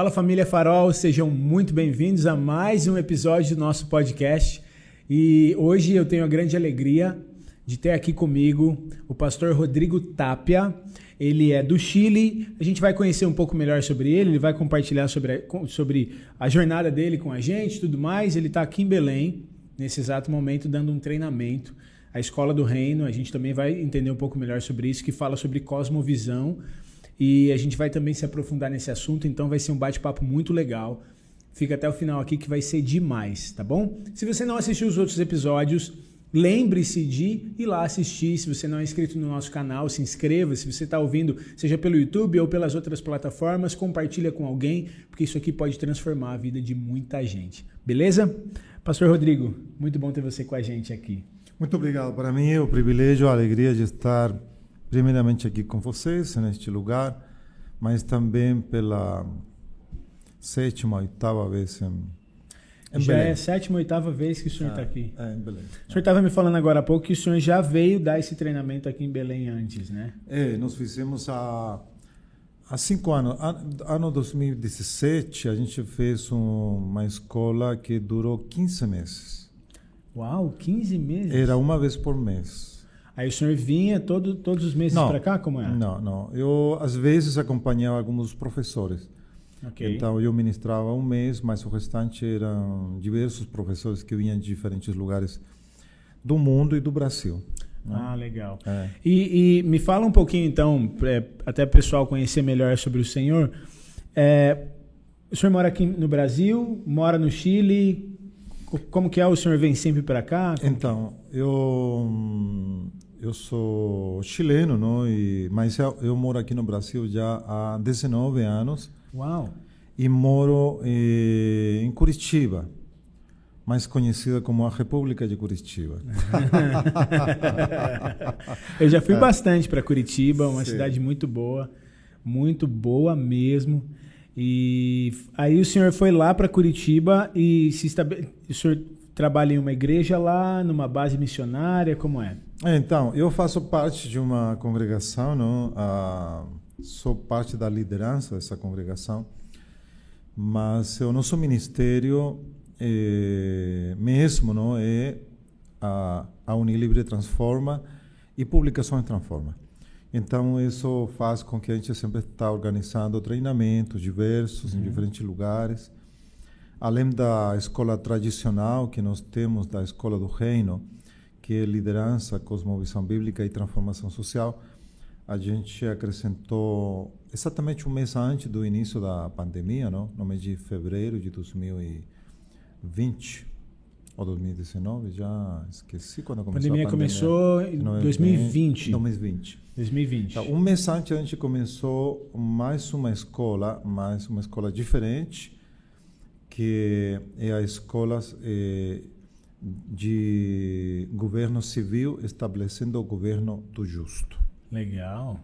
Fala família Farol, sejam muito bem-vindos a mais um episódio do nosso podcast. E hoje eu tenho a grande alegria de ter aqui comigo o pastor Rodrigo Tapia. Ele é do Chile. A gente vai conhecer um pouco melhor sobre ele, ele vai compartilhar sobre a, sobre a jornada dele com a gente tudo mais. Ele está aqui em Belém, nesse exato momento, dando um treinamento à Escola do Reino. A gente também vai entender um pouco melhor sobre isso, que fala sobre cosmovisão. E a gente vai também se aprofundar nesse assunto, então vai ser um bate-papo muito legal. Fica até o final aqui que vai ser demais, tá bom? Se você não assistiu os outros episódios, Lembre-se de ir lá assistir. Se você não é inscrito no nosso canal, se inscreva. Se você está ouvindo, seja pelo YouTube ou pelas outras plataformas, compartilha com alguém, porque isso aqui pode transformar a vida de muita gente. Beleza? Pastor Rodrigo, muito bom ter você com a gente aqui. Muito obrigado. Para mim é o privilégio, a alegria de estar primeiramente aqui com vocês neste lugar, mas também pela sétima, oitava vez em em já Belém. é a sétima, oitava vez que o senhor está ah, aqui. É, em Belém. O senhor estava me falando agora há pouco que o senhor já veio dar esse treinamento aqui em Belém antes, né? É, nós fizemos há, há cinco anos. Ano 2017, a gente fez um, uma escola que durou 15 meses. Uau, 15 meses? Era uma vez por mês. Aí o senhor vinha todo, todos os meses para cá? Como é? Não, não. Eu, às vezes, acompanhava alguns professores. Okay. Então eu ministrava um mês, mas o restante eram diversos professores que vinham de diferentes lugares do mundo e do Brasil. Né? Ah, legal. É. E, e, me fala um pouquinho então, é, até o pessoal conhecer melhor sobre o senhor. É, o senhor mora aqui no Brasil, mora no Chile. Como que é? O senhor vem sempre para cá? Como então, eu eu sou chileno, não? E, mas eu, eu moro aqui no Brasil já há 19 anos. Uau! E moro eh, em Curitiba, mais conhecida como a República de Curitiba. Eu já fui é. bastante para Curitiba, uma Sim. cidade muito boa, muito boa mesmo. E aí o senhor foi lá para Curitiba e se estabele... o senhor trabalha em uma igreja lá, numa base missionária, como é? Então, eu faço parte de uma congregação, não? Ah, sou parte da liderança dessa congregação, mas o nosso ministério é, mesmo não é a, a Unilibre Transforma e Publicações Transforma. Então, isso faz com que a gente sempre está organizando treinamentos diversos uhum. em diferentes lugares. Além da escola tradicional que nós temos, da Escola do Reino, que é liderança, cosmovisão bíblica e transformação social, a gente acrescentou exatamente um mês antes do início da pandemia, não? no mês de fevereiro de 2020 ou 2019, já esqueci quando começou a pandemia. A pandemia começou em 2020. 2020. 2020. Então, um mês antes a gente começou mais uma escola, mais uma escola diferente, que é a escola eh, de governo civil estabelecendo o governo do justo. Legal.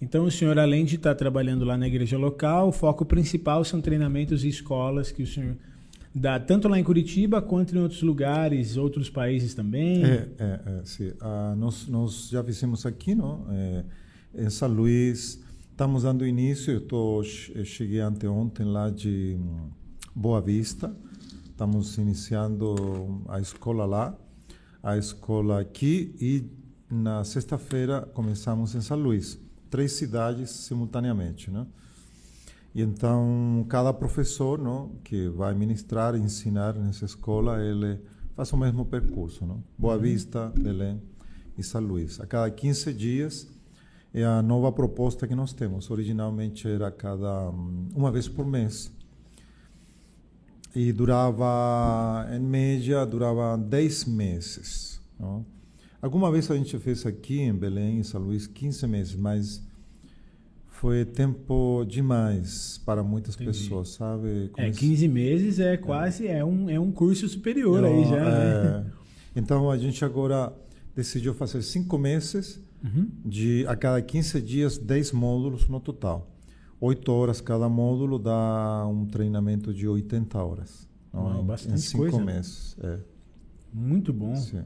Então, o senhor, além de estar trabalhando lá na igreja local, o foco principal são treinamentos e escolas que o senhor dá tanto lá em Curitiba quanto em outros lugares, outros países também? É, é, é sim. Ah, nós, nós já fizemos aqui, não? É, em São Luís, estamos dando início, eu, tô, cheguei anteontem lá de hum, Boa Vista, estamos iniciando a escola lá, a escola aqui e na sexta-feira começamos em São Luís, três cidades simultaneamente, né? E então cada professor, não, que vai ministrar, ensinar nessa escola, ele faz o mesmo percurso, não? Boa uhum. Vista, Belém e São Luís. A cada 15 dias é a nova proposta que nós temos. Originalmente era cada uma vez por mês. E durava, em média, durava 10 meses. Não? Alguma vez a gente fez aqui em Belém, em São Luís, 15 meses, mas foi tempo demais para muitas Entendi. pessoas, sabe? é, 15 meses é quase, é, é um, é um curso superior Eu, aí já, né? é, Então a gente agora decidiu fazer cinco meses, uhum. de a cada 15 dias, 10 módulos no total. Oito horas cada módulo dá um treinamento de 80 horas. Não, é? bastante em cinco coisa. meses. É. Muito bom. Sim.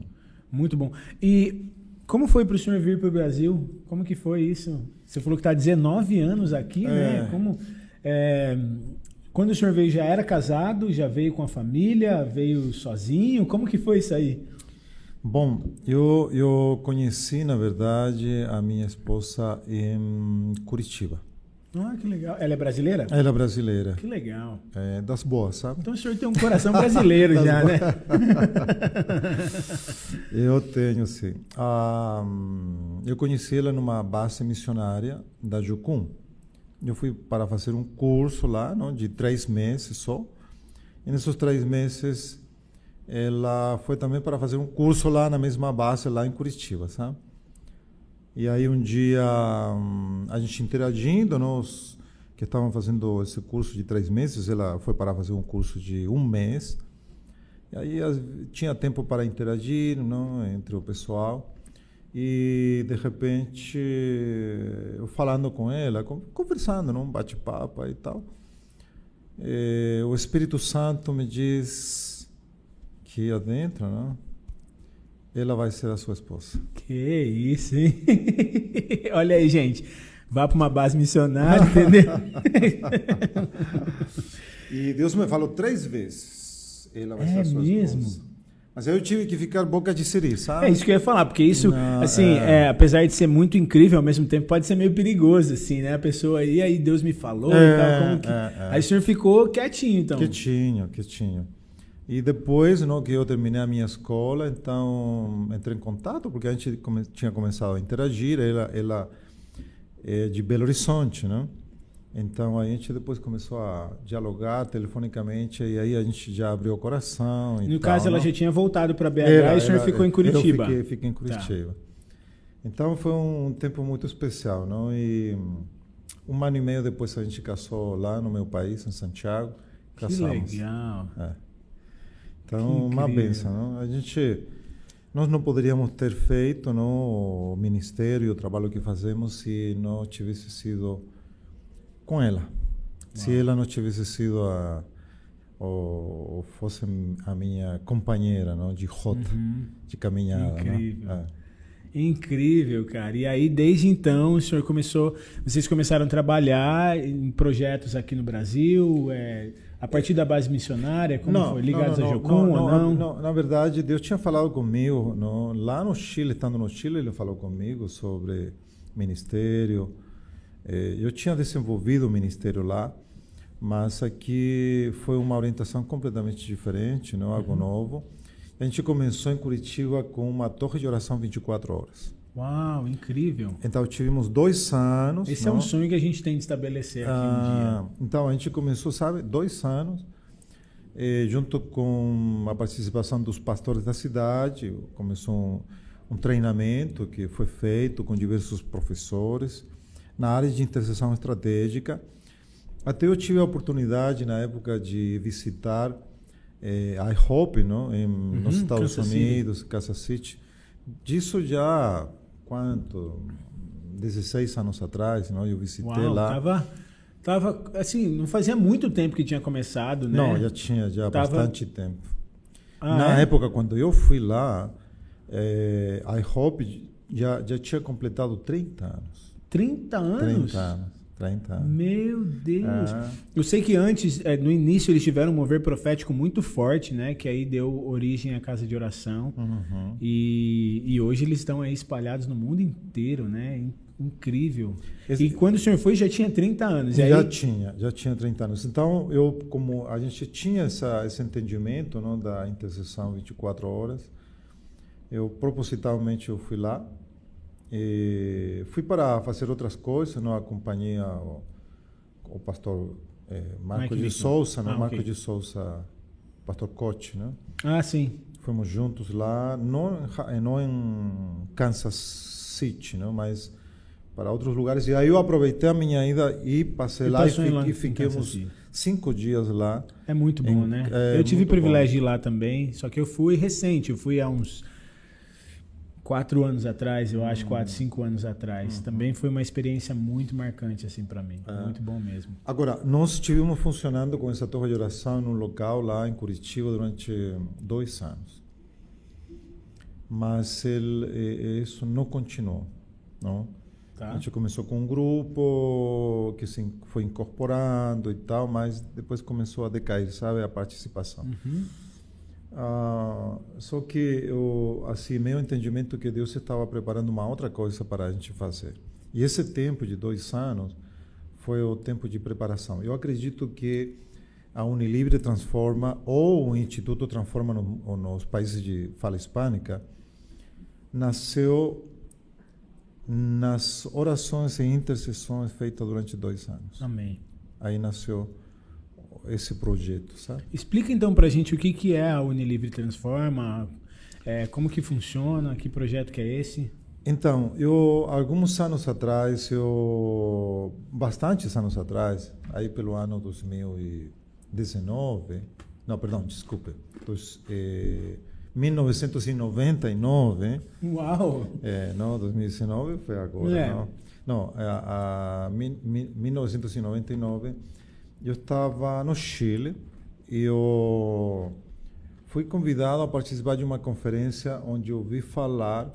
Muito bom. E como foi para o senhor vir para o Brasil? Como que foi isso? Você falou que está 19 anos aqui, né? é. né? Como, é, Quando o senhor veio, já era casado? Já veio com a família? Veio sozinho? Como que foi isso aí? Bom, eu, eu conheci, na verdade, a minha esposa em Curitiba. Ah, que legal. Ela é brasileira? Ela é brasileira. Que legal. É, das boas, sabe? Então o senhor tem um coração brasileiro já, né? eu tenho, sim. Ah, eu conheci ela numa base missionária da Jucum. Eu fui para fazer um curso lá, não, de três meses só. E nesses três meses, ela foi também para fazer um curso lá na mesma base, lá em Curitiba, sabe? E aí um dia a gente interagindo, nós que estavam fazendo esse curso de três meses, ela foi para fazer um curso de um mês. E aí tinha tempo para interagir, não, entre o pessoal. E de repente, eu falando com ela, conversando, num bate-papo e tal, e o Espírito Santo me diz que adentro, não? Ela vai ser a sua esposa. Que isso, hein? Olha aí, gente. Vá para uma base missionária, entendeu? e Deus me falou três vezes. Ela vai é ser a sua mesmo? esposa. Mas aí eu tive que ficar boca de siri, sabe? É isso que eu ia falar, porque isso, Não, assim, é... É, apesar de ser muito incrível, ao mesmo tempo pode ser meio perigoso, assim, né? A pessoa aí, aí Deus me falou é, e tal, como que... É, é. Aí o senhor ficou quietinho, então. Quietinho, quietinho. E depois, não, que eu terminei a minha escola, então entrei em contato, porque a gente come, tinha começado a interagir, ela, ela é de Belo Horizonte, né? Então a gente depois começou a dialogar telefonicamente e aí a gente já abriu o coração. no tal, caso, ela não? já tinha voltado para BH era, e o senhor era, ficou em Curitiba. Eu fiquei, fiquei em tá. Curitiba. Tá. Então foi um tempo muito especial, não? E um ano e meio depois a gente casou lá no meu país, em Santiago. Casamos. Que legal. É. Então, uma benção. Não? A gente, nós não poderíamos ter feito não, o ministério, o trabalho que fazemos, se não tivesse sido com ela. Uau. Se ela não tivesse sido a, ou fosse a minha companheira não, de rota, uhum. de caminhada. Incrível. Não? É. Incrível, cara. E aí, desde então, o senhor começou. Vocês começaram a trabalhar em projetos aqui no Brasil? É, a partir da base missionária? Como não, foi? Ligados não, não, a Jocum não, ou não? não? Na verdade, Deus tinha falado comigo. No, lá no Chile, estando no Chile, ele falou comigo sobre ministério. Eh, eu tinha desenvolvido o ministério lá, mas aqui foi uma orientação completamente diferente, não? algo uhum. novo. A gente começou em Curitiba com uma torre de oração 24 horas. Uau, incrível. Então tivemos dois anos. Esse não? é um sonho que a gente tem de estabelecer aqui ah, um dia. Então a gente começou, sabe, dois anos, eh, junto com a participação dos pastores da cidade. Começou um, um treinamento que foi feito com diversos professores na área de intercessão estratégica. Até eu tive a oportunidade na época de visitar eh, a IHOP, não, em, uhum, nos Estados Kansas Unidos, City. Kansas City. Disso já quanto? 16 anos atrás, não? eu visitei Uau, lá. Tava, tava, assim, não fazia muito tempo que tinha começado, né? Não, já tinha já tava... bastante tempo. Ah, Na é? época, quando eu fui lá, é, a IHOP já, já tinha completado 30 anos. 30 anos? 30 anos. 30 anos. Meu Deus. É. Eu sei que antes, é, no início, eles tiveram um mover profético muito forte, né? Que aí deu origem à casa de oração. Uhum. E, e hoje eles estão aí espalhados no mundo inteiro, né? Incrível. Esse... E quando o senhor foi, já tinha 30 anos. já aí... tinha, já tinha 30 anos. Então, eu, como a gente tinha essa, esse entendimento não, da intercessão 24 horas, eu propositalmente eu fui lá e fui para fazer outras coisas, não acompanhei o, o pastor é, Marco Mike de Souza, né? Ah, Marco okay. de Souza, pastor Coach, né? Ah, sim. Fomos juntos lá, não, não em Kansas City, não, mas para outros lugares. E aí eu aproveitei a minha ida e passei e lá e, fiquei, e cinco dias lá. É muito bom, em, né? É, eu tive o privilégio bom. de ir lá também, só que eu fui recente, eu fui há uns quatro anos atrás, eu acho, quatro, cinco anos atrás. Uhum. Também foi uma experiência muito marcante assim para mim, é. muito bom mesmo. Agora, nós estivemos funcionando com essa torre de oração num local lá em Curitiba durante dois anos, mas ele, isso não continuou, não. Tá. A gente começou com um grupo que se foi incorporando e tal, mas depois começou a decair, sabe, a participação. Uhum. Só que eu, assim, meu entendimento é que Deus estava preparando uma outra coisa para a gente fazer. E esse tempo de dois anos foi o tempo de preparação. Eu acredito que a Unilibre transforma ou o Instituto transforma no, nos países de fala hispânica nasceu nas orações e intercessões feitas durante dois anos. Amém. Aí nasceu esse projeto, sabe? Explica então pra gente o que, que é a Unilivre Transforma, é, como que funciona, que projeto que é esse? Então, eu alguns anos atrás, eu bastantes anos atrás, aí pelo ano 2019, não, perdão, desculpe, dos, eh, 1999. Uau! É, não, 2019 foi agora, É. não. Não, a, a, mi- mi- 1999 eu estava no Chile e eu fui convidado a participar de uma conferência onde eu ouvi falar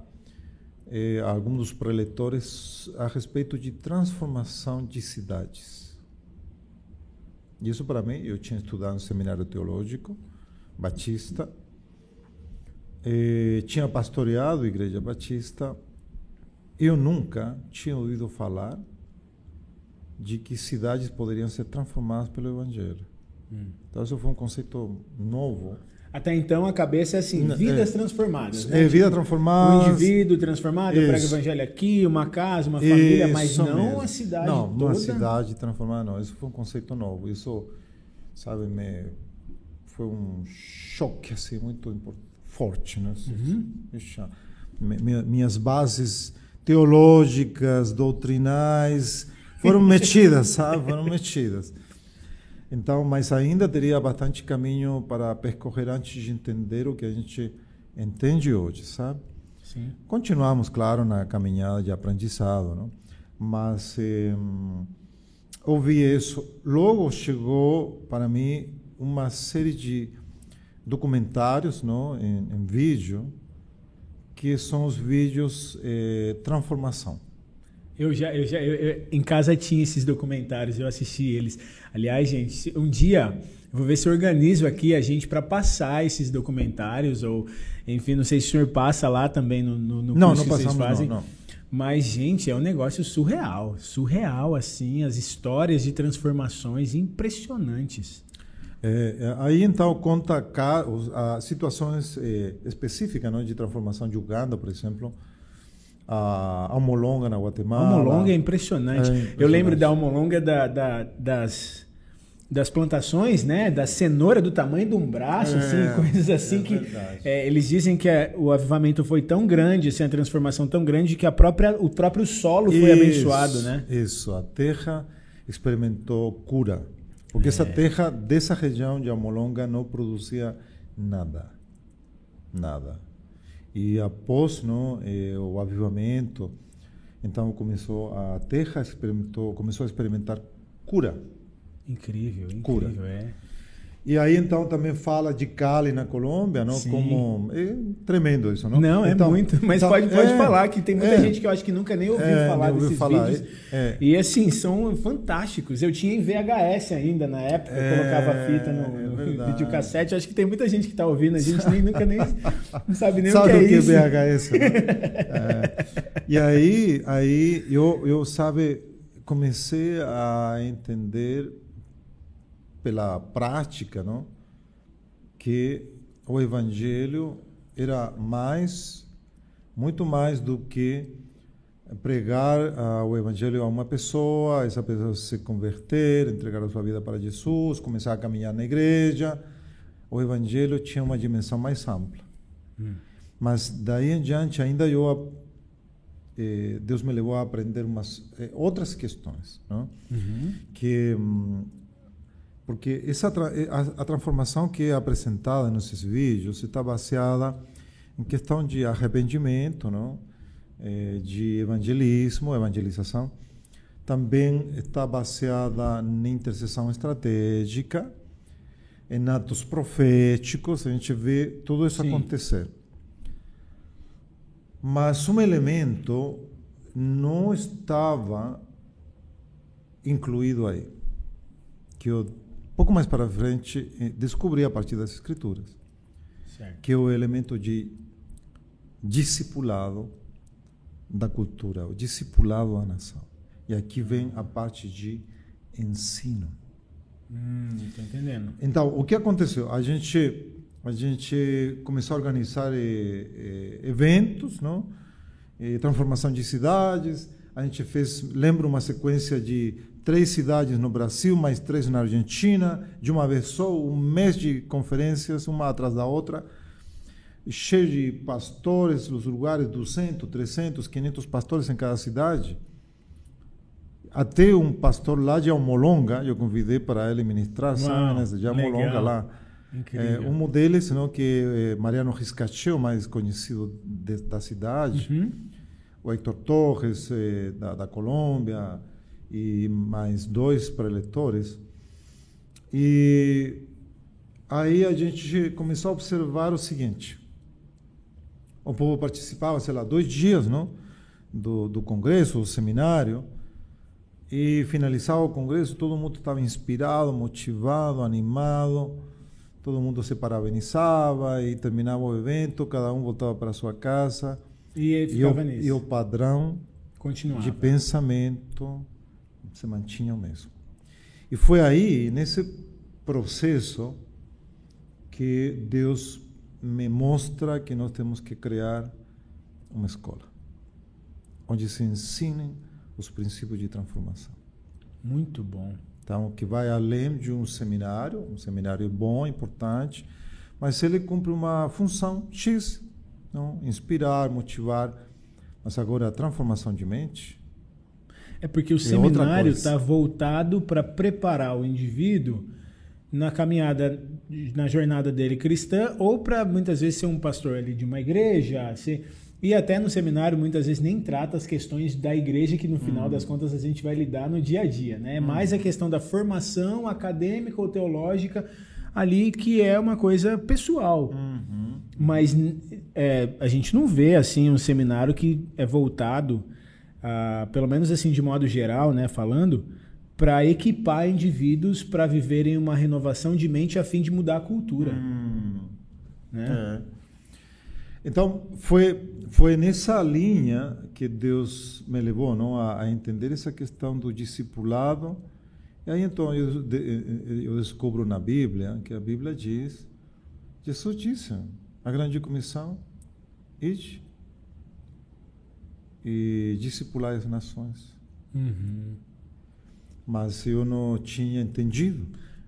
eh, alguns dos preletores a respeito de transformação de cidades. Isso para mim, eu tinha estudado no seminário teológico batista, eh, tinha pastoreado a igreja batista. Eu nunca tinha ouvido falar de que cidades poderiam ser transformadas pelo evangelho. Então isso foi um conceito novo. Até então a cabeça é assim, N- vidas é. transformadas. Né? É, vida Um transformada. indivíduo transformado, eu prego Isso. evangelho aqui, uma casa, uma família, mas Isso não mesmo. a cidade Não, toda. uma cidade transformada, não. Isso foi um conceito novo. Isso, sabe, me, foi um choque assim muito forte, né? Uhum. Puxa, mi- mi- minhas bases teológicas, doutrinais foram mexidas, sabe? Foram mexidas. Então, mas ainda teria bastante caminho para percorrer antes de entender o que a gente entende hoje, sabe? Sim. Continuamos, claro, na caminhada de aprendizado, não? mas eh, ouvi isso. Logo chegou para mim uma série de documentários não? Em, em vídeo, que são os vídeos eh, transformação. Eu já, eu já eu- eu- em casa tinha esses documentários, eu assisti eles. Aliás, gente, um dia eu vou ver se eu organizo aqui a gente para passar esses documentários ou, enfim, não sei se o senhor passa lá também no, no, no Não, não que vocês passamos, fazem. não, não. Mas, gente, é um negócio surreal, surreal assim, as histórias de transformações impressionantes. É, é, aí então conta os- as situações eh, específicas não, de transformação de Uganda, por exemplo, a Almolonga na A Guatemala. Almolonga é impressionante. É Eu impressionante. lembro da Almolonga da, da- das, das plantações, né? Da cenoura do tamanho de um braço, É, assim, coisas assim é que é, eles dizem que é- o avivamento foi tão grande, assim, a transformação tão grande que a própria, o próprio solo foi Isso, abençoado, né? Isso, a terra experimentou cura. Porque É. essa terra dessa região de Almolonga não produzia nada. Nada. E após não, eh, o avivamento, então começou a terra experimentou, começou a experimentar cura. Incrível, Cura. incrível, é. E aí então também fala de Cali na Colômbia, não? Sim. Como é tremendo isso, não? Não, é Então- muito. Mas então, pode, pode é, falar que tem muita é. gente que eu acho que nunca nem ouviu É, falar ouviu desses falar, vídeos. é. E assim, são fantásticos. Eu tinha em VHS ainda na época, eu É, colocava a fita no, é no videocassete. Acho que tem muita gente que está ouvindo, a gente nem, nunca nem não sabe nem sabe o que é isso. VHS? né? É. E aí, aí eu, eu sabe, comecei a entender pela prática, não, que o evangelho era mais, muito mais do que pregar ah, o evangelho a uma pessoa, essa pessoa se converter, entregar a sua vida para Jesus, começar a caminhar na igreja. O evangelho tinha uma dimensão mais ampla. Mas daí em diante ainda eu eh, Deus me levou a aprender umas eh, outras questões, não? Uhum. Que hum, porque essa eh, a, a transformação que é apresentada nesses vídeos está baseada em questão de arrependimento, não? Eh, de evangelismo, evangelização. Também está baseada em intercessão estratégica, em atos proféticos, a gente vê tudo isso Sim. acontecer. Mas um elemento não estava incluído aí, que eu pouco mais para frente eh, descobri a partir das escrituras, Certo. que é o elemento de discipulado da cultura, o discipulado da nação. E aqui vem a parte de ensino. Hum, tô entendendo. Então, o que aconteceu? A gente a gente começou a organizar eh, eh, eventos, não? Eh, transformação de cidades. A gente fez, lembro uma sequência de três cidades no Brasil, mais três na Argentina, de uma vez só, um mês de conferências, uma atrás da outra, cheio de pastores, os lugares 200, 300, 500 pastores em cada cidade. Até um pastor lá de Almolonga, eu convidei para ele ministrar, né, de Almolonga legal. lá. É, um deles, não, que é Mariano Riscacheu, mais conhecido de, da cidade, Uhum. o Hector Torres, eh, da, da Colômbia, e mais dois preletores. E aí a gente começou a observar o seguinte: o povo participava, sei lá, dois dias não? Do, do congresso, do seminário, e finalizava o congresso, todo mundo estava inspirado, motivado, animado, todo mundo se parabenizava e terminava o evento, cada um voltava para sua casa. E E o, e o padrão Continuava. de pensamento se mantinha o mesmo. E foi aí, nesse processo, que Deus me mostra que nós temos que criar uma escola onde se ensinem os princípios de transformação. Muito bom. Então, que vai além de um seminário, um seminário bom, importante, mas ele cumpre uma função X, não? inspirar, motivar, mas agora a transformação de mente, É porque o É outra seminário está voltado para preparar o indivíduo na caminhada, na jornada dele cristã, ou para muitas vezes ser um pastor ali de uma igreja. ser- E até no seminário, muitas vezes nem trata as questões da igreja, que no final das contas a gente vai lidar no dia a dia. Né? É mais a questão da formação acadêmica ou teológica ali, que é uma coisa pessoal. Mas n- é, a gente não vê assim um seminário que é voltado, ah, pelo menos assim de modo geral, né, falando, para equipar indivíduos para viverem uma renovação de mente a fim de mudar a cultura. Né? É. Então, foi, foi nessa linha que Deus me levou não, a, a entender essa questão do discipulado. E aí, então, eu, eu descubro na Bíblia que a Bíblia diz, Jesus disse, a grande comissão, ide e discipular as nações. Uhum. Mas eu não tinha entendido.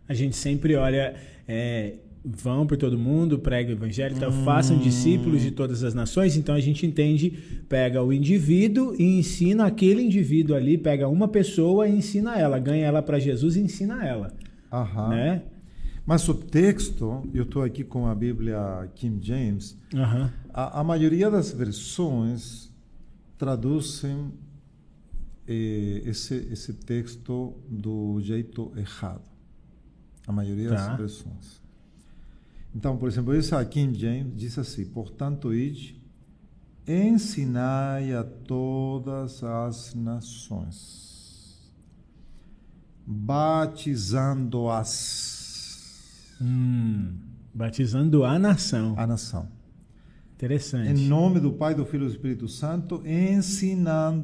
A gente sempre olha, é, vão por todo mundo, prega o evangelho, então, façam discípulos de todas as nações. Então a gente entende, pega o indivíduo e ensina aquele indivíduo ali, pega uma pessoa e ensina ela, ganha ela para Jesus e ensina ela, Aham. né? Mas o texto, eu estou aqui com a Bíblia King James, Aham. A, a maioria das versões traduzem eh, esse, esse texto do jeito errado. A maioria Tá. das versões. Então, por exemplo, essa King James diz assim: Portanto, ide, ensinai a todas as nações, batizando-as Hum, batizando a nação. a nação. Interessante. Em nome do Pai, do Filho e do Espírito Santo,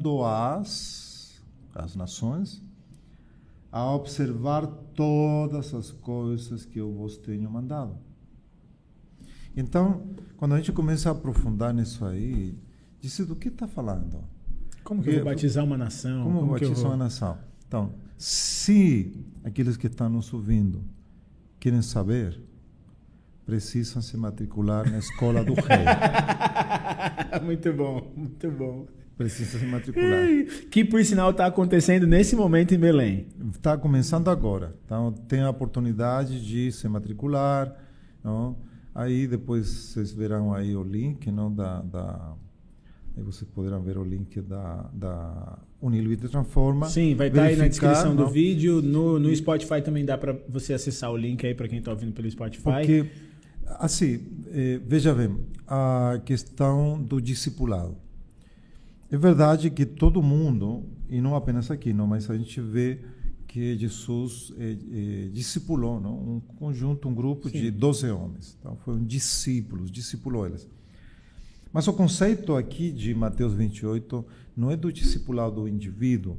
ensinando-as, as nações, a observar todas as coisas que eu vos tenho mandado. Então, quando a gente começa a aprofundar nisso aí, disse do que está falando? Como que eu vou batizar uma nação? Como, eu batizar vou- uma nação? Então, se aqueles que estão nos ouvindo querem saber, precisam se matricular na escola do rei. muito bom, muito bom. Precisam se matricular. Que por sinal está acontecendo nesse momento em Belém. Está começando agora. Então, tem a oportunidade de se matricular. Não? Aí, depois, vocês verão aí o link não? da... da aí vocês poderão ver o link da, da Unilvite Transforma. Sim, vai estar aí na descrição do não? vídeo. No, no Spotify também dá para você acessar o link aí para quem está ouvindo pelo Spotify. Porque, assim, eh, veja bem, a questão do discipulado. É verdade que todo mundo, e não apenas aqui, não, mas a gente vê que Jesus eh, eh, discipulou, não? um conjunto, um grupo Sim. de 12 homens. Então, foram discípulos, discipulou eles. Mas o conceito aqui de Mateus 28 não é do discipulado do indivíduo,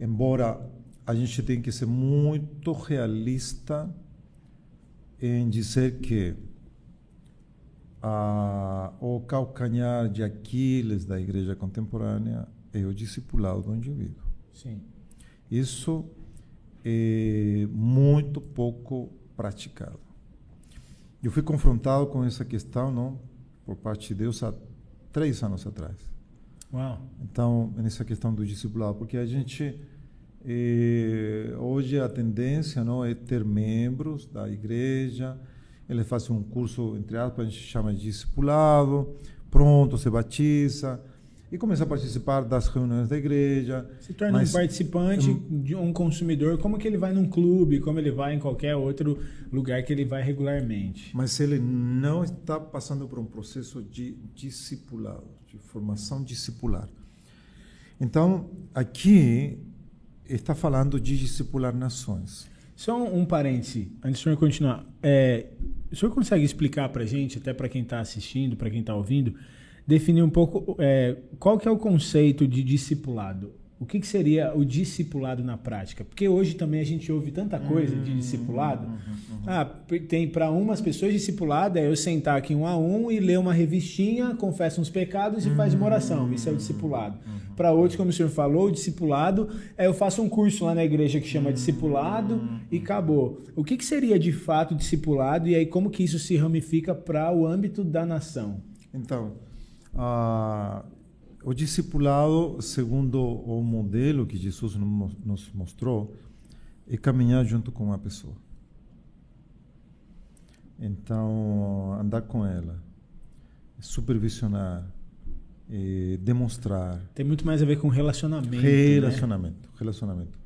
embora a gente tenha que ser muito realista em dizer que ah, o calcanhar de Aquiles da igreja contemporânea é o discipulado do indivíduo. Sim. Isso é muito pouco praticado. Eu fui confrontado com essa questão, não, por parte de Deus há três anos atrás. Uau. Então, nessa questão do discipulado, porque a gente eh, hoje a tendência não é ter membros da igreja, ele faz um curso entre aspas a gente chama de discipulado, pronto se batiza e começa a participar das reuniões da igreja. Se torna mas, um participante, um, um consumidor, como que ele vai num clube, como ele vai em qualquer outro lugar que ele vai regularmente. Mas ele não está passando por um processo de discipulado, de formação discipular. Então, aqui está falando de discipular nações. Só um, parêntese, antes do senhor continuar. É, o senhor consegue explicar para a gente, até para quem está assistindo, para quem está ouvindo, definir um pouco é, qual que é o conceito de discipulado. O que, que, seria o discipulado na prática? Porque hoje também a gente ouve tanta coisa de discipulado. Uhum, uhum. Ah, tem para umas pessoas discipulado é eu sentar aqui um a um e ler uma revistinha, confessa uns pecados e faz uma oração. Isso é o discipulado. Uhum. Para outros, como o senhor falou, o discipulado é eu faço um curso lá na igreja que chama discipulado e acabou. O que, que seria de fato discipulado e aí como que isso se ramifica para o âmbito da nação? Então, ah, o discipulado, segundo o modelo que Jesus nos mostrou, é caminhar junto com uma pessoa. Então, andar com ela, supervisionar, demonstrar. Tem muito mais a ver com relacionamento. Relacionamento, né? relacionamento.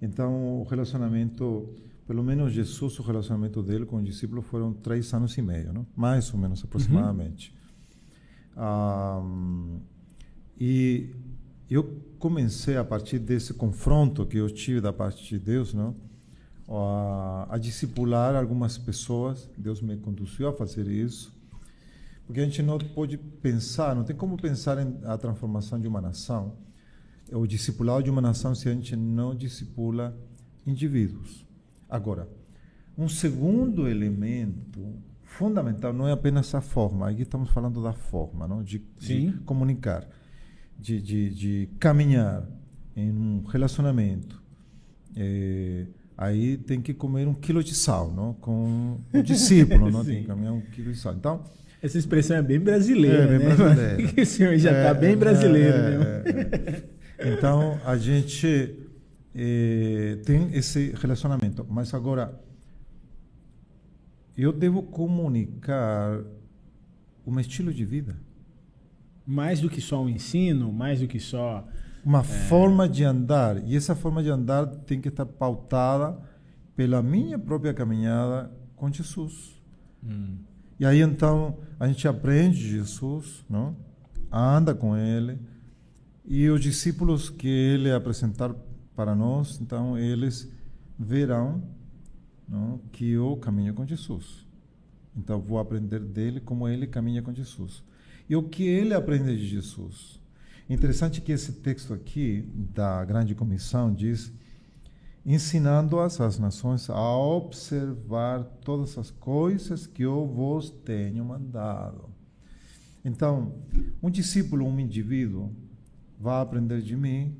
Então, o relacionamento, pelo menos Jesus, o relacionamento dele com o discípulo foram três anos e meio, não? mais ou menos aproximadamente. Uhum. E eu comecei a partir desse confronto que eu tive da parte de Deus, não? A, a discipular algumas pessoas. Deus me conduziu a fazer isso, porque a gente não pode pensar, não tem como pensar em a transformação de uma nação, o discipulado de uma nação se a gente não discipula indivíduos. Agora, um segundo elemento fundamental não é apenas a forma, aqui estamos falando da forma, não? De, de comunicar, de, de, de, caminhar em um relacionamento. É, aí tem que comer um quilo de sal, não? Com o discípulo, não? tem que caminhar um quilo de sal. Então, essa expressão é bem brasileira, é, bem né? brasileira. o senhor já está é, bem brasileiro é, mesmo. É, é. Então, a gente eh, tem esse relacionamento. Mas agora, eu devo comunicar um estilo de vida. Mais do que só um ensino, mais do que só. Uma é... forma de andar. E essa forma de andar tem que estar pautada pela minha própria caminhada com Jesus. Hum. E aí então a gente aprende Jesus, não? anda com Ele. E os discípulos que Ele apresentar para nós, então eles verão não, que eu caminho com Jesus. Então vou aprender dele como ele caminha com Jesus. E o que ele aprende de Jesus? Interessante que esse texto aqui da Grande Comissão diz ensinando-as as nações a observar todas as coisas que eu vos tenho mandado. Então, um discípulo, um indivíduo, vai aprender de mim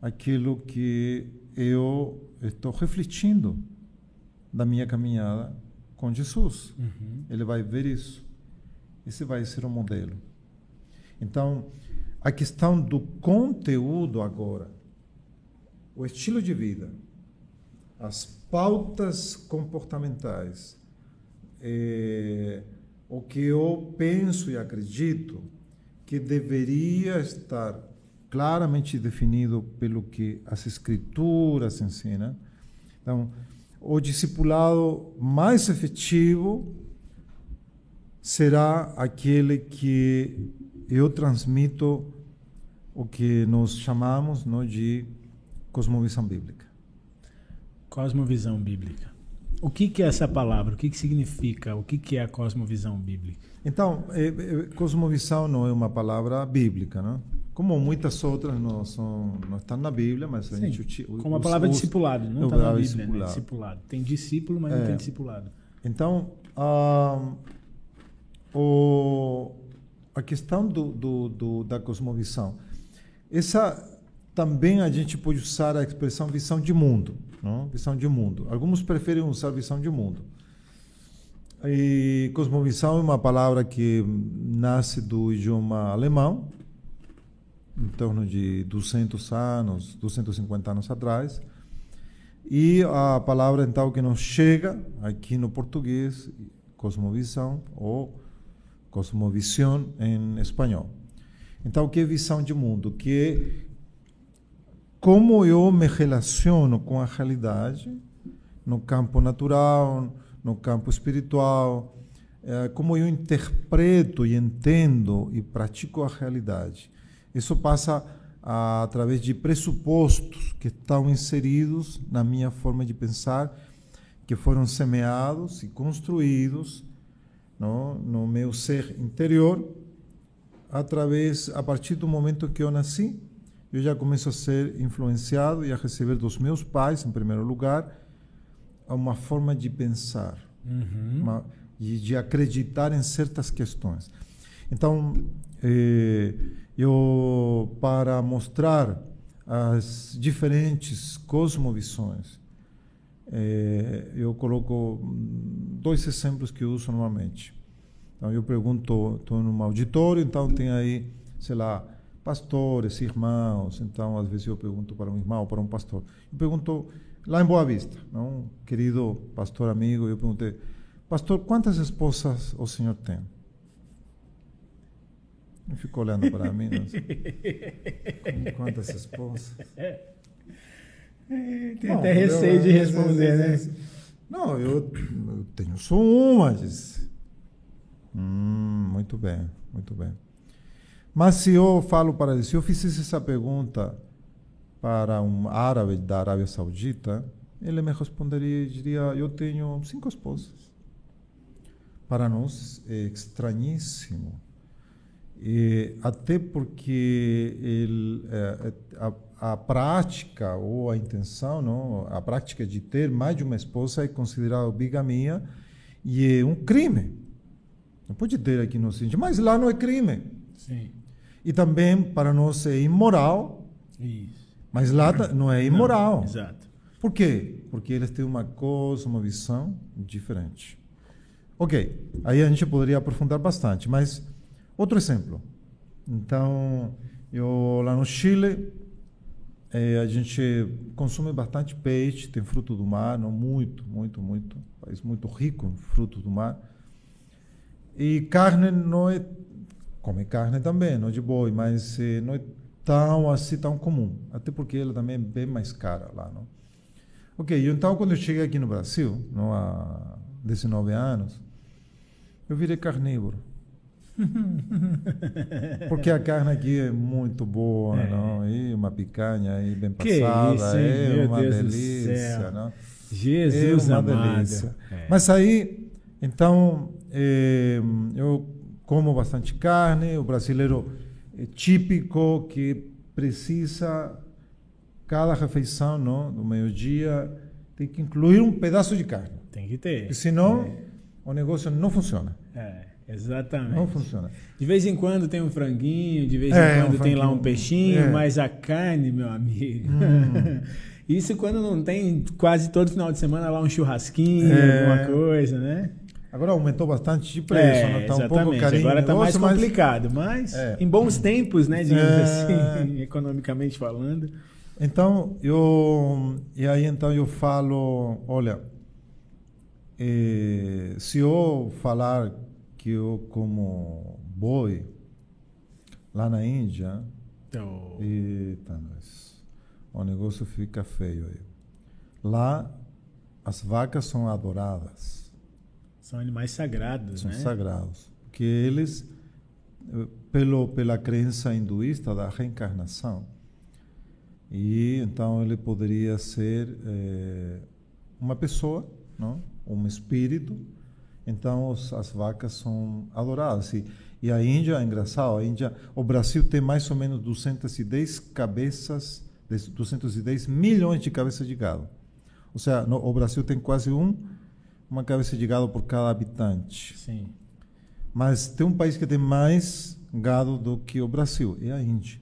aquilo que eu estou refletindo da minha caminhada com Jesus. Uhum. Ele vai ver isso. Esse vai ser o modelo. Então, a questão do conteúdo agora, o estilo de vida, as pautas comportamentais, é, o que eu penso e acredito que deveria estar claramente definido pelo que as escrituras ensinam. Então, o discipulado mais efetivo será aquele que eu transmito o que nós chamamos não, de cosmovisão bíblica. Cosmovisão bíblica. O que, que é essa palavra? O que, que significa? O que, que é a cosmovisão bíblica? Então, é, é, cosmovisão não é uma palavra bíblica, não? Como muitas outras não, são, não estão na Bíblia, mas a Sim, gente... como a palavra os, discipulado, não está na Bíblia, né? discipulado. Discipulado. Tem discípulo, mas não É. tem discipulado. Então, ah, o, a questão do, do, do- da cosmovisão, essa também a gente pode usar a expressão visão de mundo, não? Visão de mundo. Alguns preferem usar visão de mundo. E cosmovisão é uma palavra que nasce do idioma alemão, em torno de 200 anos, 250 anos atrás. E a palavra então que nos chega aqui no português, cosmovisão ou cosmovisão em espanhol. Então, que é visão de mundo? Que como eu me relaciono com a realidade no campo natural, no campo espiritual, eh, como eu interpreto e entendo e pratico a realidade. Isso passa a, através de pressupostos que estão inseridos na minha forma de pensar, que foram semeados e construídos no, no meu ser interior, através, a partir do momento que eu nasci, eu já começo a ser influenciado e a receber dos meus pais, em primeiro lugar, uma forma de pensar uma- e de acreditar em certas questões. Então, eh, eu para mostrar as diferentes cosmovisões, eh, eu coloco dois exemplos que uso normalmente. Então, eu pergunto, estou num auditório, então tem aí, sei lá, pastores, irmãos. Então, às vezes eu pergunto para um irmão, para um pastor. Eu pergunto, lá em Boa Vista, não? um querido pastor amigo, eu perguntei, pastor, quantas esposas o senhor tem? Ele ficou olhando para mim, não sei. "Como quantas esposas? Tem Bom, até receio eu- de responder, né? Não, eu, eu tenho só uma. Disse. Hum, muito bem, muito bem. Mas se eu falo para ele, se eu fizesse essa pergunta para um árabe da Arábia Saudita, ele me responderia e diria: Eu tenho cinco esposas. Para nós é estranhíssimo. E até porque ele, eh, a, a prática ou a intenção, não, a prática de ter mais de uma esposa é considerada bigamia e é um crime. Não pode ter aqui no Ocidente, mas lá não é crime. Sim. E também para nós é imoral, Isso. mas lá não é imoral. Não, exato. Por quê? Porque eles têm uma cosmovisão diferente. Ok, aí a gente poderia aprofundar bastante, mas outro exemplo. Então, eu lá no Chile, eh, a gente consome bastante peixe, tem fruto do mar, não muito, muito, muito, país muito rico em frutos do mar. E carne não é come carne também, não de boi, mas eh, não é tão assim tão comum, até porque ela também é bem mais cara lá, não? Ok, então quando eu cheguei aqui no Brasil, não, há 19 anos, eu virei carnívoro. Porque a carne aqui é muito boa, É. não? E uma picanha aí bem passada, isso, é uma Deus delícia, não? Jesus é uma amado. delícia. É. Mas aí, então, eh, eu como bastante carne, o brasileiro é típico que precisa, cada refeição não, do meio-dia, tem que incluir um pedaço de carne. Tem que ter. Porque senão o negócio não funciona. É, exatamente. Não funciona. De vez em quando tem um franguinho, de vez É, em quando um tem lá um peixinho, É. Hum. mas a carne, meu amigo. Isso quando não tem quase todo final de semana lá um churrasquinho, É. alguma coisa, né? Agora aumentou bastante de preço, não está um pouco exatamente. carinho. Agora está mais complicado, mas É. em bons tempos, né, digamos É. assim, economicamente falando. Então, eu e aí então eu falo, olha, eh, se eu falar que eu como boi lá na Índia, Então, eita, nós, o negócio fica feio aí. Lá as vacas são adoradas, são animais sagrados, são né? sagrados, porque eles pelo pela crença hinduísta da reencarnação e então ele poderia ser eh, uma pessoa, não? um espírito. Então os, as vacas são adoradas. E, e a Índia é engraçado. A Índia, o Brasil tem mais ou menos 210 cabeças, 210 milhões de cabeças de gado. Ou seja, no, o Brasil tem quase um, uma cabeça de gado por cada habitante. Sim. Mas tem um país que tem mais gado do que o Brasil, é a Índia.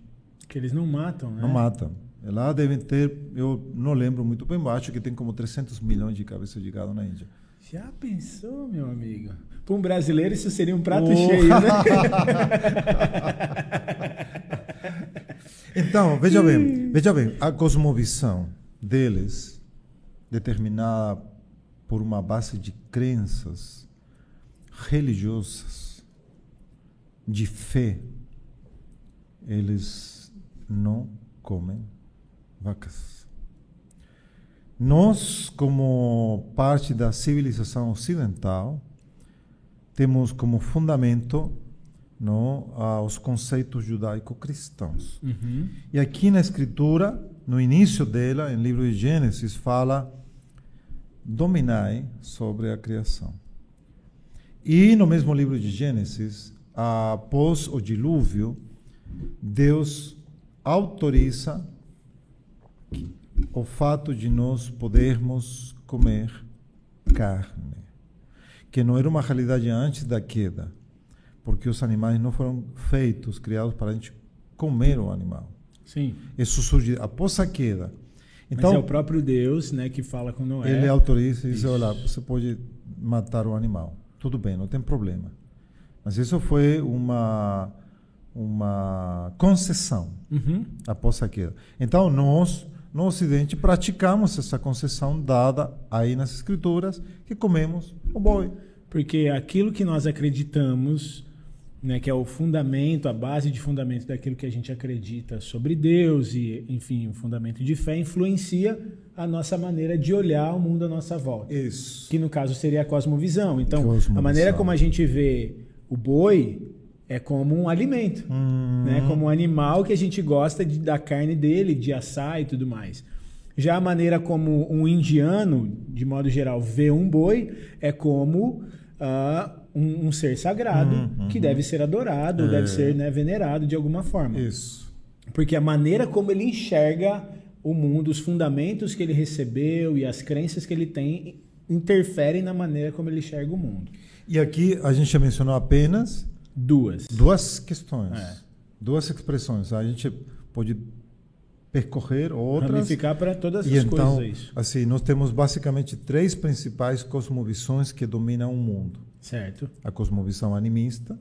Que eles não matam, né? Não matam. Lá devem ter, eu não lembro muito bem, mas acho que tem como 300 milhões de cabeças de gado na Índia. Já pensou, meu amigo? Para um brasileiro isso seria um prato oh. cheio, né? então, veja bem, veja bem, a cosmovisão deles, determinada por uma base de crenças religiosas, de fé, eles não comem vacas. Nós, como parte da civilização ocidental, temos como fundamento não, os conceitos judaico-cristãos. Uhum. E aqui na escritura, no início dela, em livro de Gênesis, fala dominai sobre a criação. E no mesmo livro de Gênesis, após o dilúvio, Deus autoriza o fato de nós podermos comer carne, que não era uma realidade antes da queda, porque os animais não foram feitos, criados para a gente comer o animal. Sim. Isso surge após a queda. Então, Mas é o próprio Deus né, que fala com Noé. Ele autoriza e diz, olha, você pode matar o animal. Tudo bem, não tem problema. Mas isso foi uma uma concessão uhum. após a queda. Então nós no Ocidente praticamos essa concessão dada aí nas Escrituras que comemos o boi. Porque aquilo que nós acreditamos, né, que é o fundamento, a base de fundamento daquilo que a gente acredita sobre Deus e, enfim, o fundamento de fé, influencia a nossa maneira de olhar o mundo à nossa volta. Isso. Que no caso seria a cosmovisão. Então, cosmovisão. a maneira como a gente vê o boi é como um alimento, hum. né? Como um animal que a gente gosta de, da carne dele, de assar e tudo mais. Já a maneira como um indiano, de modo geral, vê um boi é como uh, um, um, ser sagrado uhum, que deve ser adorado, é. deve ser né, venerado de alguma forma. Isso. Porque a maneira como ele enxerga o mundo, os fundamentos que ele recebeu e as crenças que ele tem interferem na maneira como ele enxerga o mundo. E aqui a gente já mencionou apenas Duas. Duas questões. É. Duas expressões. A gente pode percorrer outras. Ramificar para todas as e então, coisas. Assim, nós temos basicamente três principais cosmovisões que dominam o mundo. Certo. A cosmovisão animista.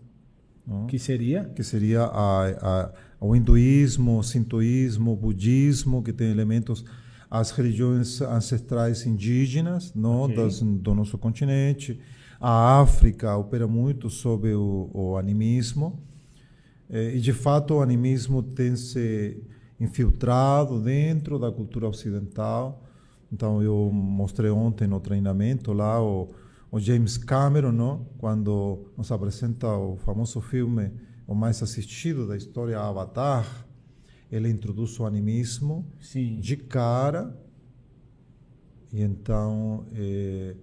Não? Que seria? Que seria a, a, o hinduísmo, o sintoísmo, o budismo, que tem elementos as religiões ancestrais indígenas não, okay. das, do nosso continente a África opera muito sobre o, o animismo eh, e de fato o animismo tem se infiltrado dentro da cultura ocidental. Então eu mostrei ontem no treinamento lá o, o James Cameron, não? quando nos apresenta o famoso filme o mais assistido da história Avatar, ele introduz o animismo Sim. de cara e então eh,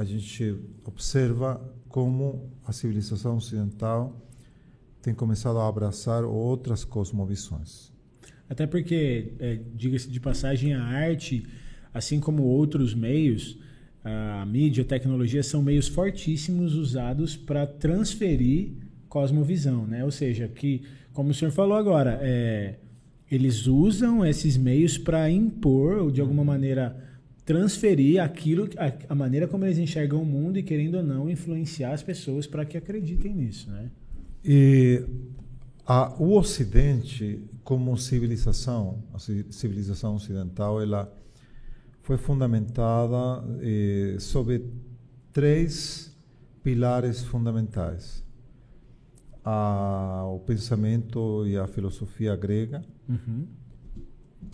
a gente observa como a civilização ocidental tem começado a abraçar outras cosmovisões. Até porque, é, diga-se de passagem, a arte, assim como outros meios, a mídia, a tecnologia, são meios fortíssimos usados para transferir cosmovisão, né? Ou seja, que, como o senhor falou agora, é, eles usam esses meios para impor, ou de alguma maneira transferir aquilo, a, a, maneira como eles enxergam o mundo e, querendo ou não, influenciar as pessoas para que acreditem nisso, né? E a, o Ocidente, como civilização, a civilização ocidental, ela foi fundamentada eh, sobre três pilares fundamentais: a, o pensamento e a filosofia grega, uhum.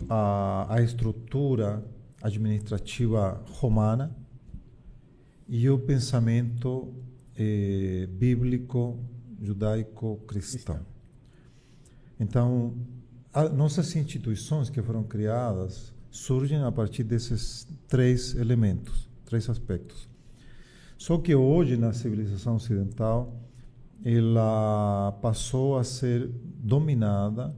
a, a estrutura administrativa romana e o pensamento eh, bíblico judaico-cristão. Então, nossas instituições que foram criadas surgem a partir desses três elementos, três aspectos. Só que hoje, na civilização ocidental, ela passou a ser dominada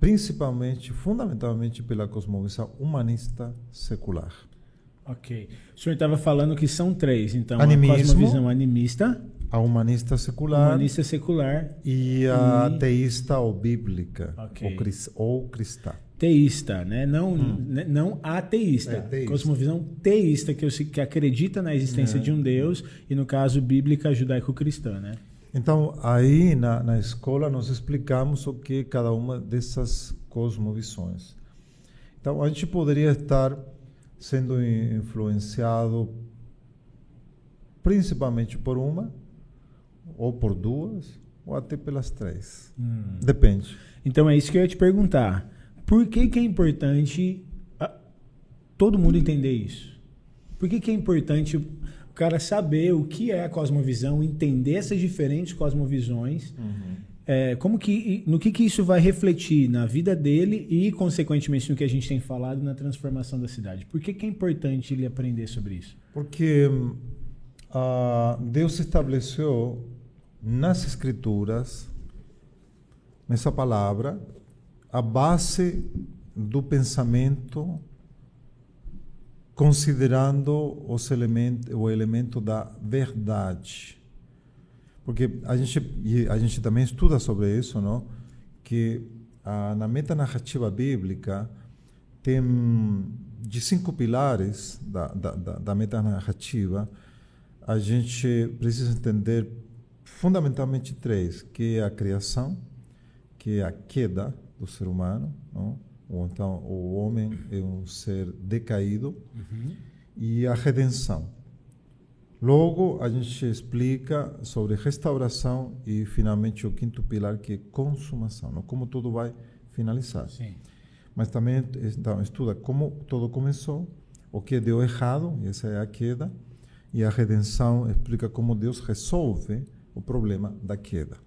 principalmente, fundamentalmente pela cosmovisão humanista secular. Ok. O senhor estava falando que são três, então Animismo, a cosmovisão animista, a humanista secular, humanista secular e a e... teísta ou bíblica, Ok. ou, cris, ou cristã. teísta, né? Não, né? não ateísta. É, teísta. Cosmovisão teísta, que, eu que acredita na existência É. de um Deus, e no caso, bíblica judaico-cristã, né? Então, aí na, na escola nós explicamos o que cada uma dessas cosmovisões. Então, a gente poderia estar sendo in- influenciado principalmente por uma, ou por duas, ou até pelas três. Depende. Então é isso que eu ia te perguntar. Por que, que é importante ah, todo mundo entender isso? Por que, que é importante cara saber o que é a cosmovisão, entender essas diferentes cosmovisões, é, como que, no que, que isso vai refletir na vida dele e, consequentemente, no que a gente tem falado na transformação da cidade? Por que, que é importante ele aprender sobre isso? Porque ah, Deus estabeleceu nas Escrituras, nessa palavra, a base do pensamento, considerando os elementos, o elemento da verdade. Porque a gente, a gente também estuda sobre isso, não? que ah, na metanarrativa bíblica tem de cinco pilares da, da, da, da metanarrativa, a gente precisa entender fundamentalmente três, que é a criação, que é a queda do ser humano, não? Ou então o homem é um ser decaído, e a redenção. Logo, a gente explica sobre restauração e, finalmente, o quinto pilar, que é consumação, não? como tudo vai finalizar. Sim. Mas também então, estuda como tudo começou, o que deu errado, e essa é a queda, e a redenção explica como Deus resolve o problema da queda.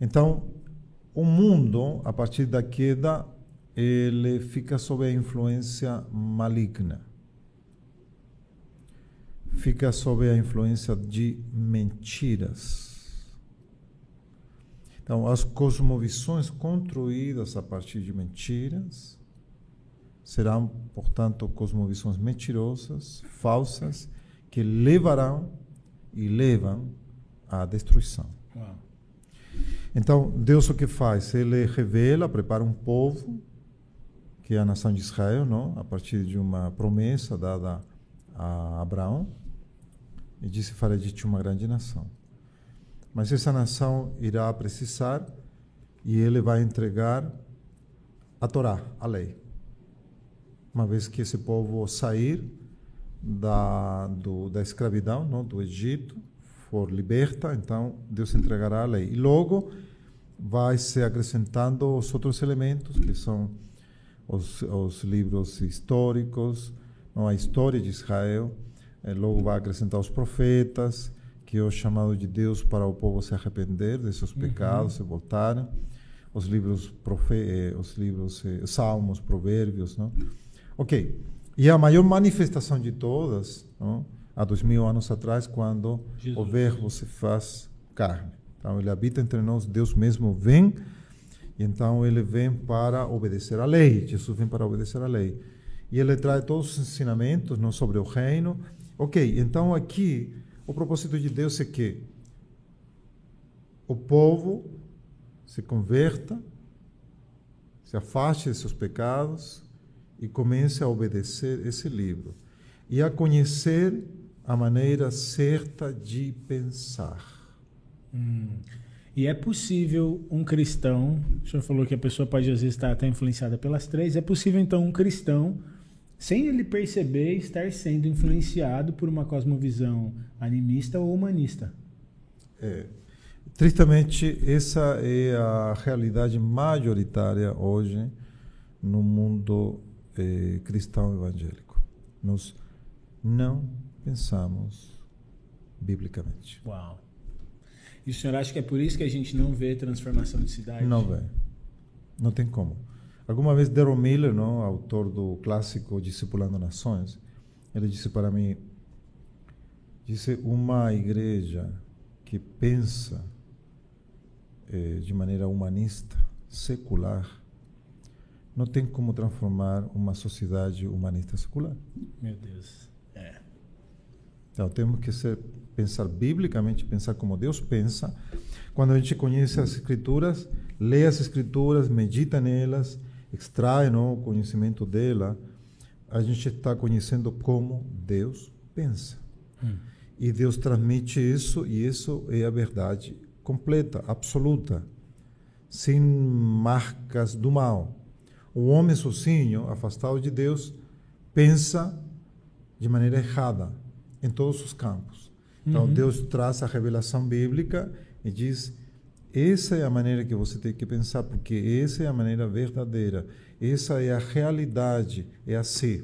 Então, o mundo, a partir da queda, ele fica sob a influência maligna. Fica sob a influência de mentiras. Então, as cosmovisões construídas a partir de mentiras serão, portanto, cosmovisões mentirosas, falsas, que levarão e levam à destruição. Uau. Então, Deus o que faz? Ele revela, prepara um povo, que é a nação de Israel, não? a partir de uma promessa dada a Abraão, e disse: Farei de ti uma grande nação. Mas essa nação irá precisar, e ele vai entregar a Torá, a lei. Uma vez que esse povo sair da, do, da escravidão, não? do Egito, for liberta, então Deus entregará a lei. E logo vai se acrescentando os outros elementos, que são os, os livros históricos, não? a história de Israel. Eh, logo vai acrescentar os profetas, que é o chamado de Deus para o povo se arrepender de seus pecados, se voltarem. Os livros, profe eh, os livros eh, Salmos, Provérbios, não? Ok. E a maior manifestação de todas, não? há dois mil anos atrás, quando o Jesus. Verbo se faz carne. Então, ele habita entre nós, Deus mesmo vem, então ele vem para obedecer à lei. Jesus vem para obedecer à lei. E ele traz todos os ensinamentos não, sobre o reino. Ok, então aqui, o propósito de Deus é que o povo se converta, se afaste de seus pecados e comece a obedecer esse livro e a conhecer a maneira certa de pensar. E é possível um cristão, o senhor falou que a pessoa pode às vezes estar até influenciada pelas três, é possível então um cristão, sem ele perceber, estar sendo influenciado por uma cosmovisão animista ou humanista. É, tristemente, essa é a realidade majoritária hoje no mundo eh, cristão evangélico. Nós não pensamos biblicamente. Uau. E o senhor acha que é por isso que a gente não vê transformação de cidade? Não vê. Não tem como. Alguma vez Daryl Miller, não, autor do clássico Discipulando Nações, ele disse para mim, disse uma igreja que pensa eh, de maneira humanista, secular, não tem como transformar uma sociedade humanista secular. Meu Deus. É. Então temos que ser, pensar biblicamente, pensar como Deus pensa. Quando a gente conhece as escrituras, lê as escrituras, medita nelas, extrai não, o conhecimento dela, a gente está conhecendo como Deus pensa. Hum. E Deus transmite isso, e isso é a verdade completa, absoluta, sem marcas do mal. O homem sozinho, afastado de Deus, pensa de maneira errada em todos os campos. Então, uhum. Deus traz a revelação bíblica e diz: essa é a maneira que você tem que pensar, porque essa é a maneira verdadeira, essa é a realidade, é assim.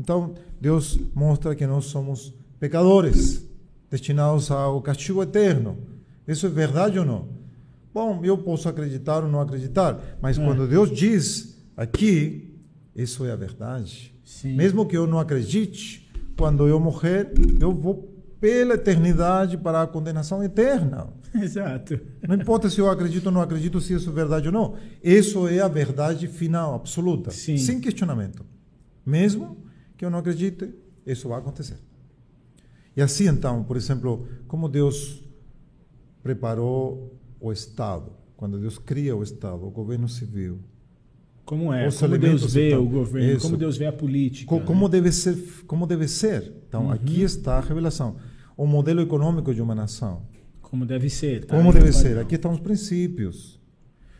Então, Deus mostra que nós somos pecadores, destinados ao castigo eterno. Isso é verdade ou não? Bom, eu posso acreditar ou não acreditar, mas é. quando Deus diz aqui, isso é a verdade. Sim. Mesmo que eu não acredite, quando eu morrer, eu vou pela eternidade para a condenação eterna. Exato. Não importa se eu acredito ou não acredito, se isso é verdade ou não. Isso é a verdade final, absoluta, Sim. sem questionamento. Mesmo que eu não acredite, isso vai acontecer. E assim, então, por exemplo, como Deus preparou o Estado, quando Deus cria o Estado, o governo civil. Como é? Como Deus vê o governo? Isso. Como Deus vê a política? Co como, né? deve ser? Como deve ser? Então, uhum. aqui está a revelação. O modelo econômico de uma nação como deve ser. Tá? Como deve ser. Aqui estão os princípios.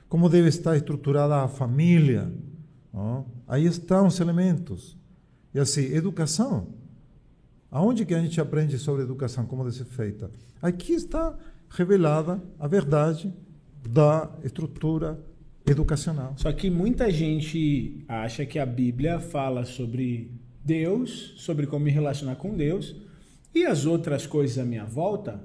Como deve estar estruturada a família. Ó. Aí estão os elementos. E assim, educação. Aonde que a gente aprende sobre educação, como deve ser feita? Aqui está revelada a verdade da estrutura educacional. Só que muita gente acha que a Bíblia fala sobre Deus, sobre como me relacionar com Deus, e as outras coisas à minha volta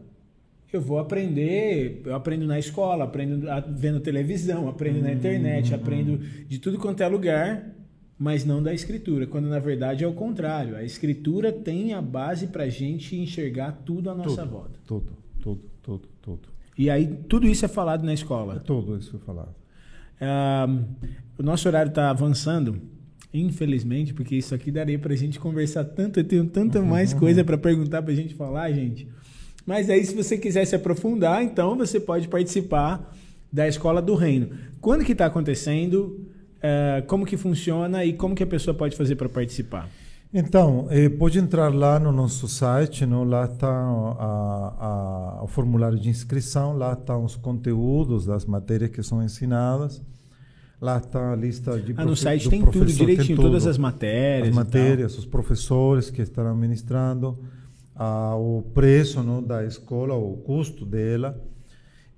eu vou aprender, eu aprendo na escola, aprendo vendo televisão, aprendo na internet, uhum. aprendo de tudo quanto é lugar, mas não da escritura, quando na verdade é o contrário. A escritura tem a base para a gente enxergar tudo à nossa tudo, volta. Tudo, tudo, tudo, tudo. E aí tudo isso é falado na escola. É tudo isso é falado. o nosso horário está avançando. Infelizmente, porque isso aqui daria para a gente conversar tanto, eu tenho tanta mais coisa para perguntar para a gente falar, gente. Mas aí, se você quiser se aprofundar, então você pode participar da Escola do Reino. Quando que está acontecendo? Uh, como que funciona e como que a pessoa pode fazer para participar? Então, eh, pode entrar lá no nosso site, lá está o formulário de inscrição, lá estão os conteúdos das matérias que são ensinadas, lá está a lista de ah, no site tem tudo direitinho, tudo, todas as matérias. As matérias, os professores que estarão ministrando o preço não, da escola, o custo dela.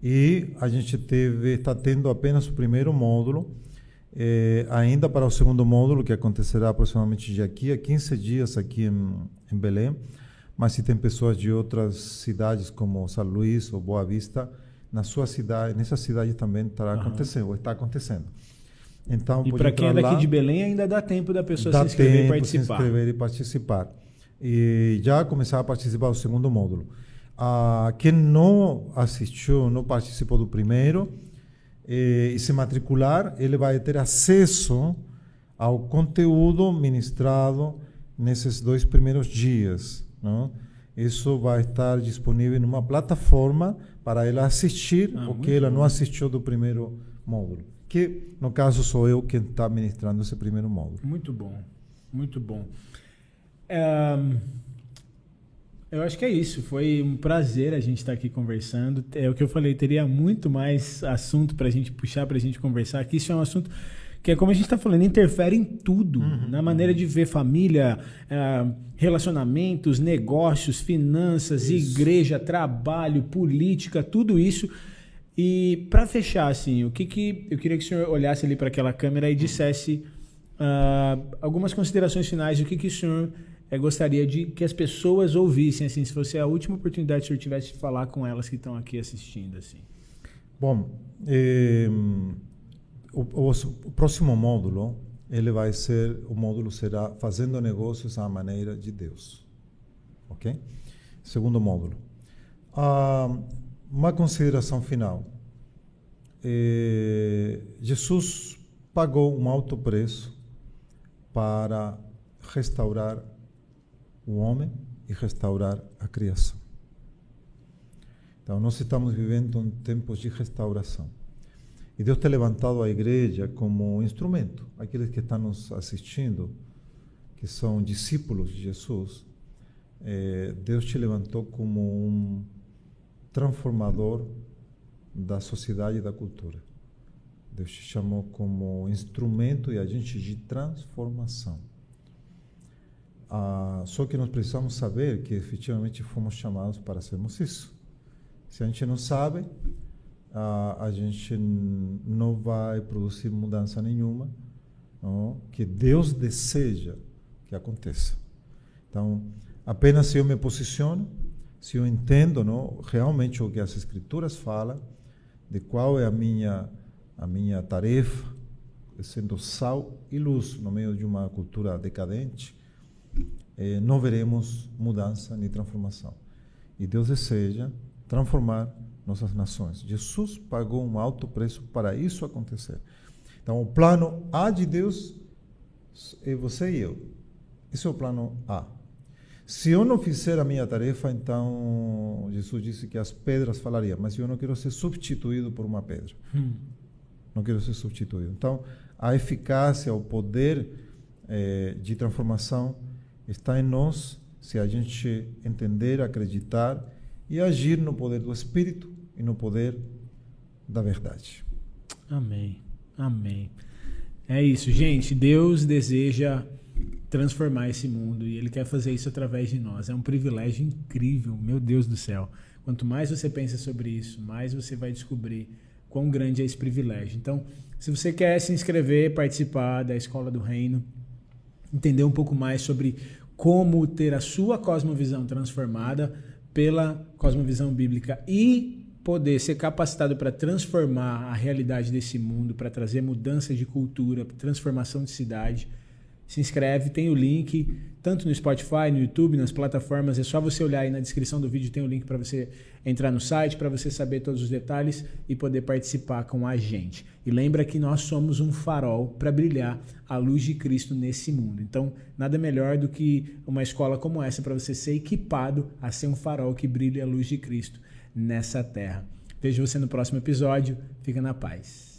E a gente teve, está tendo apenas o primeiro módulo, eh, ainda para o segundo módulo, que acontecerá aproximadamente de aqui a 15 dias aqui em, em Belém. Mas se tem pessoas de outras cidades, como São Luís ou Boa Vista, na sua cidade, nessa cidade também estará uhum. acontecendo, ou está acontecendo. Então, e para quem é daqui lá, de Belém, ainda dá tempo da pessoa se inscrever tempo, e participar. Se inscrever e participar e já começar a participar do segundo módulo. Ah, quem não assistiu, não participou do primeiro, eh, e se matricular, ele vai ter acesso ao conteúdo ministrado nesses dois primeiros dias. Não? Isso vai estar disponível numa plataforma para ela assistir ah, o que ela bom. não assistiu do primeiro módulo. Que, no caso, sou eu quem está ministrando esse primeiro módulo. Muito bom, muito bom. Um, eu acho que é isso. Foi um prazer a gente estar aqui conversando. É o que eu falei, teria muito mais assunto para a gente puxar, para a gente conversar. Que isso é um assunto que é como a gente está falando, interfere em tudo, uhum, na maneira de ver família, uh, relacionamentos, negócios, finanças, isso. igreja, trabalho, política, tudo isso. E para fechar, assim, o que, que eu queria que o senhor olhasse ali para aquela câmera e dissesse uh, algumas considerações finais. O que, que o senhor é, gostaria de que as pessoas ouvissem, assim, se fosse a última oportunidade que o senhor tivesse de falar com elas que estão aqui assistindo, assim. Bom, é, o, o, o, próximo módulo ele vai ser o módulo será fazendo negócios à maneira de Deus, ok? Segundo módulo. Ah, uma consideração final. É, Jesus pagou um alto preço para restaurar o homem e restaurar a criação. Então, nós estamos vivendo tempos de restauração. E Deus tem levantado a igreja como instrumento. Aqueles que estão nos assistindo, que são discípulos de Jesus, eh, Deus te levantou como um transformador da sociedade e da cultura. Deus te chamou como instrumento e agente de transformação. Ah, só que nós precisamos saber que efetivamente fomos chamados para sermos isso. Se a gente não sabe, ah, a gente não vai produzir mudança nenhuma não? que Deus deseja que aconteça. Então, apenas se eu me posiciono, se eu entendo não, realmente o que as Escrituras falam, de qual é a minha, a minha tarefa, sendo sal e luz no meio de uma cultura decadente, eh, não veremos mudança nem transformação. E Deus deseja transformar nossas nações. Jesus pagou um alto preço para isso acontecer. Então, o plano A de Deus é você e eu. Esse é o plano A. Se eu não fizer a minha tarefa, então Jesus disse que as pedras falariam, mas eu não quero ser substituído por uma pedra. Hum. Não quero ser substituído. Então, a eficácia, o poder eh, de transformação está em nós se a gente entender, acreditar e agir no poder do Espírito e no poder da verdade. Amém. Amém. É isso, gente. Deus deseja transformar esse mundo e Ele quer fazer isso através de nós. É um privilégio incrível, meu Deus do céu. Quanto mais você pensa sobre isso, mais você vai descobrir quão grande é esse privilégio. Então, se você quer se inscrever, participar da Escola do Reino, entender um pouco mais sobre como ter a sua cosmovisão transformada pela cosmovisão bíblica e poder ser capacitado para transformar a realidade desse mundo, para trazer mudança de cultura, transformação de cidade se inscreve, tem o link, tanto no Spotify, no YouTube, nas plataformas. É só você olhar aí na descrição do vídeo, tem o link para você entrar no site, para você saber todos os detalhes e poder participar com a gente. E lembra que nós somos um farol para brilhar a luz de Cristo nesse mundo. Então, nada melhor do que uma escola como essa para você ser equipado a ser um farol que brilhe a luz de Cristo nessa terra. Vejo você no próximo episódio. Fica na paz.